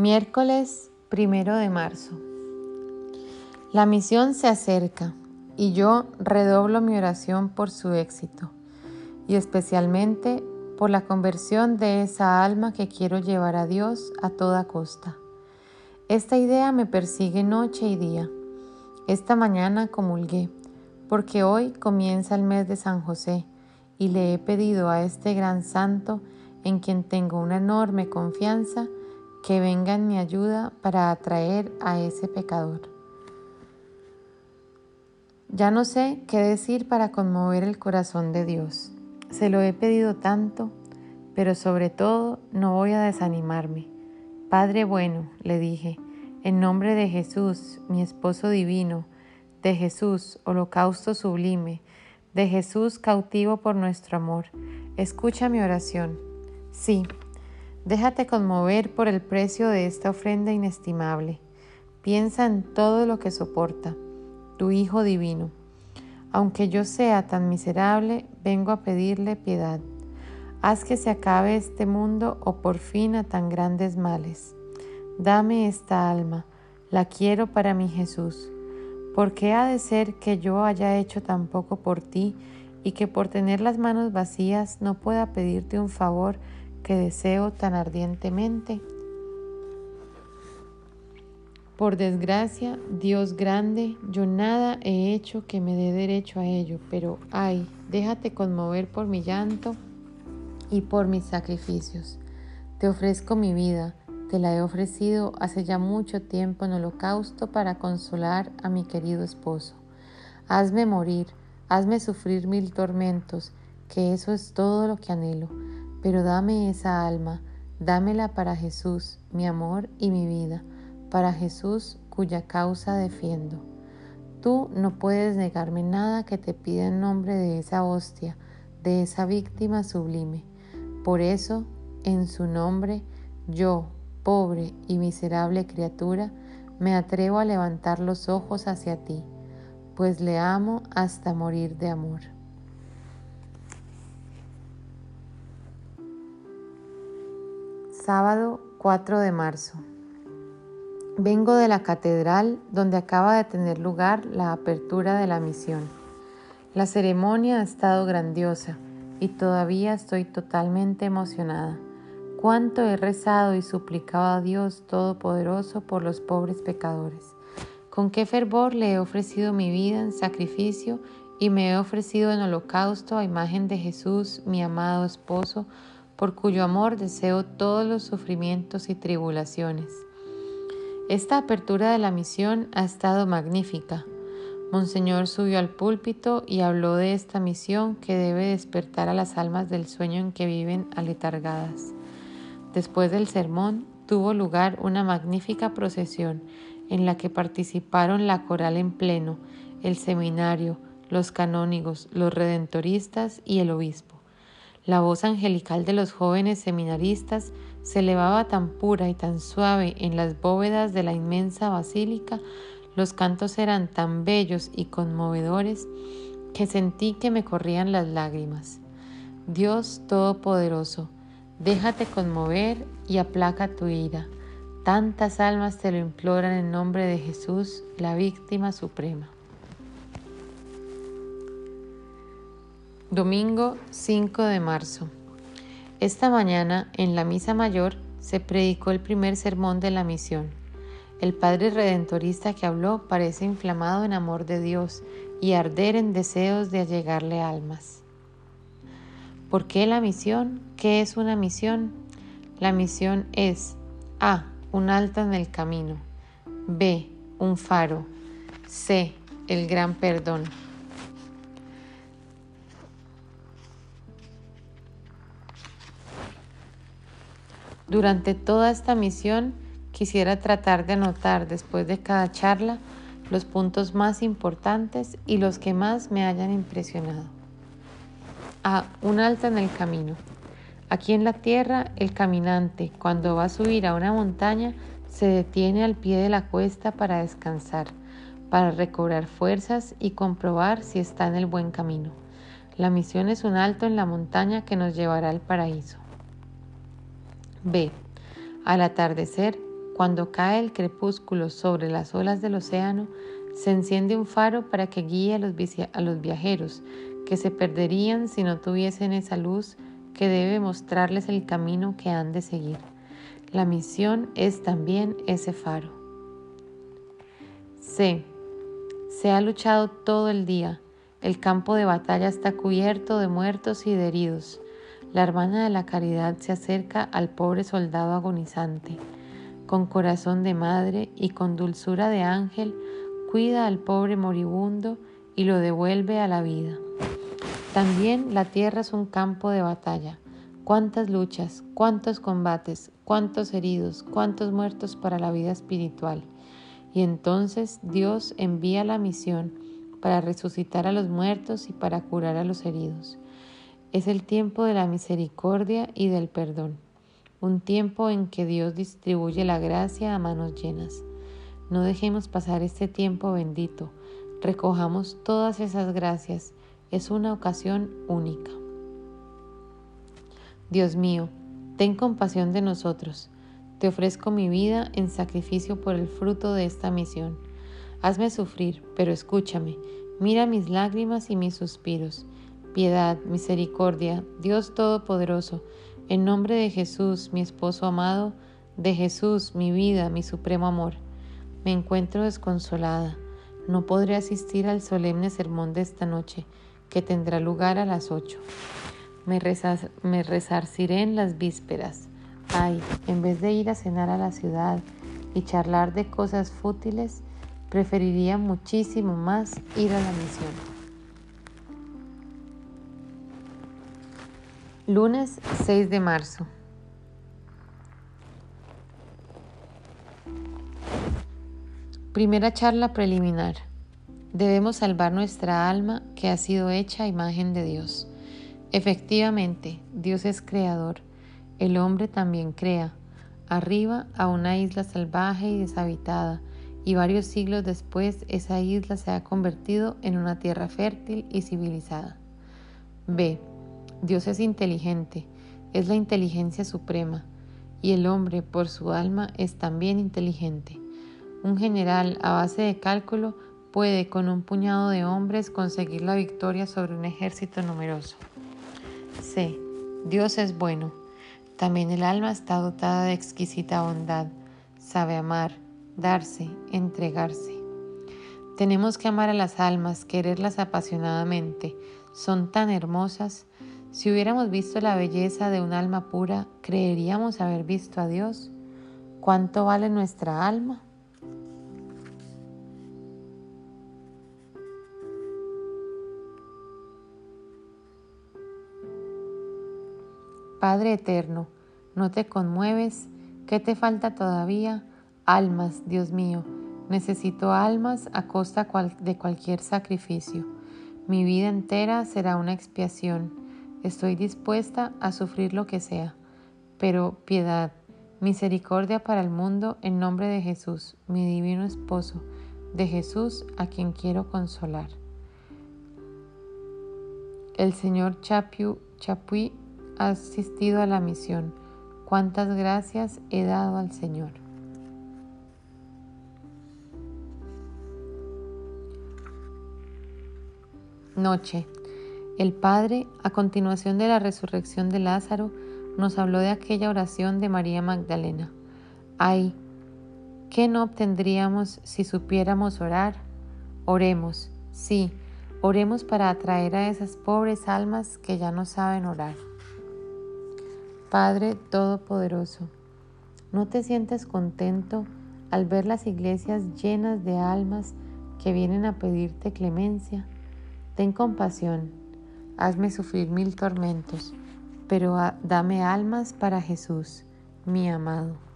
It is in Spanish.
Miércoles primero de marzo. La misión se acerca y yo redoblo mi oración por su éxito y especialmente por la conversión de esa alma que quiero llevar a Dios a toda costa. Esta idea me persigue noche y día. Esta mañana comulgué, porque hoy comienza el mes de San José y le he pedido a este gran santo, en quien tengo una enorme confianza, que venga en mi ayuda para atraer a ese pecador. Ya no sé qué decir para conmover el corazón de Dios. Se lo he pedido tanto, pero sobre todo no voy a desanimarme. Padre bueno, le dije, en nombre de Jesús, mi esposo divino, de Jesús, holocausto sublime, de Jesús cautivo por nuestro amor, escucha mi oración. Sí, Déjate conmover por el precio de esta ofrenda inestimable. Piensa en todo lo que soporta, tu Hijo Divino. Aunque yo sea tan miserable, vengo a pedirle piedad. Haz que se acabe este mundo o por fin a tan grandes males. Dame esta alma, la quiero para mi Jesús. ¿Por qué ha de ser que yo haya hecho tan poco por ti y que por tener las manos vacías no pueda pedirte un favor que deseo tan ardientemente. Por desgracia, Dios grande, yo nada he hecho que me dé derecho a ello, pero ay, déjate conmover por mi llanto y por mis sacrificios. Te ofrezco mi vida, te la he ofrecido hace ya mucho tiempo en holocausto para consolar a mi querido esposo. Hazme morir, hazme sufrir mil tormentos, que eso es todo lo que anhelo pero dame esa alma, dámela para Jesús, mi amor y mi vida, para Jesús cuya causa defiendo. Tú no puedes negarme nada que te pida en nombre de esa hostia, de esa víctima sublime. Por eso, en su nombre, yo, pobre y miserable criatura, me atrevo a levantar los ojos hacia ti, pues le amo hasta morir de amor. Sábado 4 de marzo. Vengo de la catedral donde acaba de tener lugar la apertura de la misión. La ceremonia ha estado grandiosa y todavía estoy totalmente emocionada. Cuánto he rezado y suplicado a Dios Todopoderoso por los pobres pecadores. Con qué fervor le he ofrecido mi vida en sacrificio y me he ofrecido en holocausto a imagen de Jesús, mi amado esposo, por cuyo amor deseo todos los sufrimientos y tribulaciones. Esta apertura de la misión ha estado magnífica. Monseñor subió al púlpito y habló de esta misión que debe despertar a las almas del sueño en que viven aletargadas. Después del sermón tuvo lugar una magnífica procesión en la que participaron la coral en pleno, el seminario, los canónigos, los redentoristas y el obispo. La voz angelical de los jóvenes seminaristas se elevaba tan pura y tan suave en las bóvedas de la inmensa basílica, los cantos eran tan bellos y conmovedores que sentí que me corrían las lágrimas. Dios Todopoderoso, déjate conmover y aplaca tu ira. Tantas almas te lo imploran en nombre de Jesús, la víctima suprema. Domingo 5 de marzo. Esta mañana en la misa mayor se predicó el primer sermón de la misión. El Padre Redentorista que habló parece inflamado en amor de Dios y arder en deseos de allegarle almas. ¿Por qué la misión? ¿Qué es una misión? La misión es A. Un alto en el camino. B. Un faro. C. El gran perdón. Durante toda esta misión quisiera tratar de anotar después de cada charla los puntos más importantes y los que más me hayan impresionado. A. Un alto en el camino. Aquí en la tierra, el caminante, cuando va a subir a una montaña, se detiene al pie de la cuesta para descansar, para recobrar fuerzas y comprobar si está en el buen camino. La misión es un alto en la montaña que nos llevará al paraíso. B. Al atardecer, cuando cae el crepúsculo sobre las olas del océano, se enciende un faro para que guíe a los, viajeros, que se perderían si no tuviesen esa luz que debe mostrarles el camino que han de seguir. La misión es también ese faro. C. Se ha luchado todo el día. El campo de batalla está cubierto de muertos y de heridos. La hermana de la caridad se acerca al pobre soldado agonizante. Con corazón de madre y con dulzura de ángel, cuida al pobre moribundo y lo devuelve a la vida. También la tierra es un campo de batalla. Cuántas luchas, cuántos combates, cuántos heridos, cuántos muertos para la vida espiritual. Y entonces Dios envía la misión para resucitar a los muertos y para curar a los heridos. Es el tiempo de la misericordia y del perdón, un tiempo en que Dios distribuye la gracia a manos llenas. No dejemos pasar este tiempo bendito, recojamos todas esas gracias, es una ocasión única. Dios mío, ten compasión de nosotros, te ofrezco mi vida en sacrificio por el fruto de esta misión. Hazme sufrir, pero escúchame, mira mis lágrimas y mis suspiros piedad, misericordia, Dios Todopoderoso, en nombre de Jesús, mi esposo amado, de Jesús, mi vida, mi supremo amor. Me encuentro desconsolada. No podré asistir al solemne sermón de esta noche, que tendrá lugar a las ocho. Me, me resarciré en las vísperas. Ay, en vez de ir a cenar a la ciudad y charlar de cosas fútiles, preferiría muchísimo más ir a la misión. Lunes 6 de marzo. Primera charla preliminar. Debemos salvar nuestra alma que ha sido hecha imagen de Dios. Efectivamente, Dios es creador. El hombre también crea. Arriba a una isla salvaje y deshabitada, y varios siglos después esa isla se ha convertido en una tierra fértil y civilizada. B. Dios es inteligente, es la inteligencia suprema, y el hombre por su alma es también inteligente. Un general a base de cálculo puede con un puñado de hombres conseguir la victoria sobre un ejército numeroso. C. Dios es bueno. También el alma está dotada de exquisita bondad, sabe amar, darse, entregarse. Tenemos que amar a las almas, quererlas apasionadamente. Son tan hermosas, si hubiéramos visto la belleza de un alma pura, ¿creeríamos haber visto a Dios? ¿Cuánto vale nuestra alma? Padre eterno, no te conmueves, ¿qué te falta todavía? Almas, Dios mío, necesito almas a costa de cualquier sacrificio. Mi vida entera será una expiación Estoy dispuesta a sufrir lo que sea, pero piedad, misericordia para el mundo en nombre de Jesús, mi divino esposo, de Jesús a quien quiero consolar. El señor Chapiu, Chapuy ha asistido a la misión. Cuántas gracias he dado al Señor. Noche. El Padre, a continuación de la resurrección de Lázaro, nos habló de aquella oración de María Magdalena. Ay, ¿qué no obtendríamos si supiéramos orar? Oremos, sí, oremos para atraer a esas pobres almas que ya no saben orar. Padre Todopoderoso, ¿no te sientes contento al ver las iglesias llenas de almas que vienen a pedirte clemencia? Ten compasión hazme sufrir mil tormentos, pero dame almas para Jesús, mi amado.